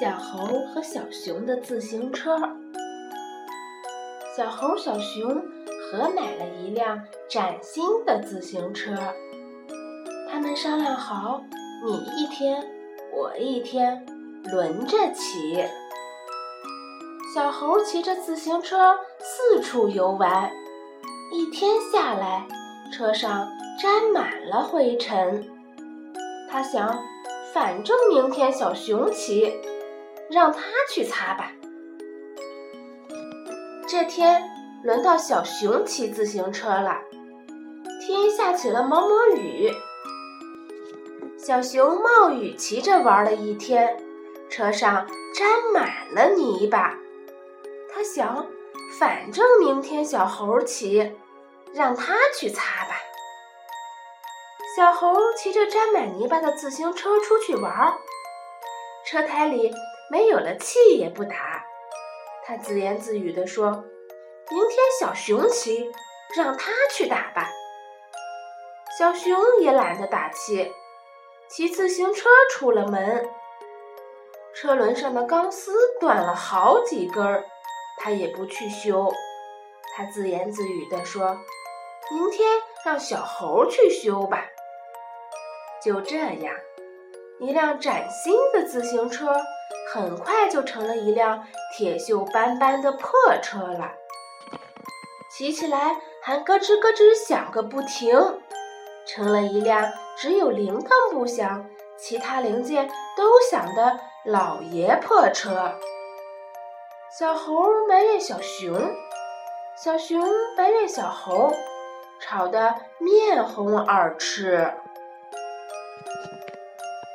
小猴和小熊的自行车。小猴、小熊合买了一辆崭新的自行车。他们商量好，你一天，我一天，轮着骑。小猴骑着自行车四处游玩，一天下来，车上沾满了灰尘。他想，反正明天小熊骑。让他去擦吧。这天轮到小熊骑自行车了，天下起了毛毛雨。小熊冒雨骑着玩了一天，车上沾满了泥巴。他想，反正明天小猴骑，让他去擦吧。小猴骑着沾满泥巴的自行车出去玩，车胎里。没有了气也不打，他自言自语地说：“明天小熊骑，让他去打吧。”小熊也懒得打气，骑自行车出了门。车轮上的钢丝断了好几根儿，他也不去修。他自言自语地说：“明天让小猴去修吧。”就这样，一辆崭新的自行车。很快就成了一辆铁锈斑斑的破车了，骑起来还咯吱咯吱响个不停，成了一辆只有铃铛不响，其他零件都响的老爷破车。小猴埋怨小熊，小熊埋怨小猴，吵得面红耳赤。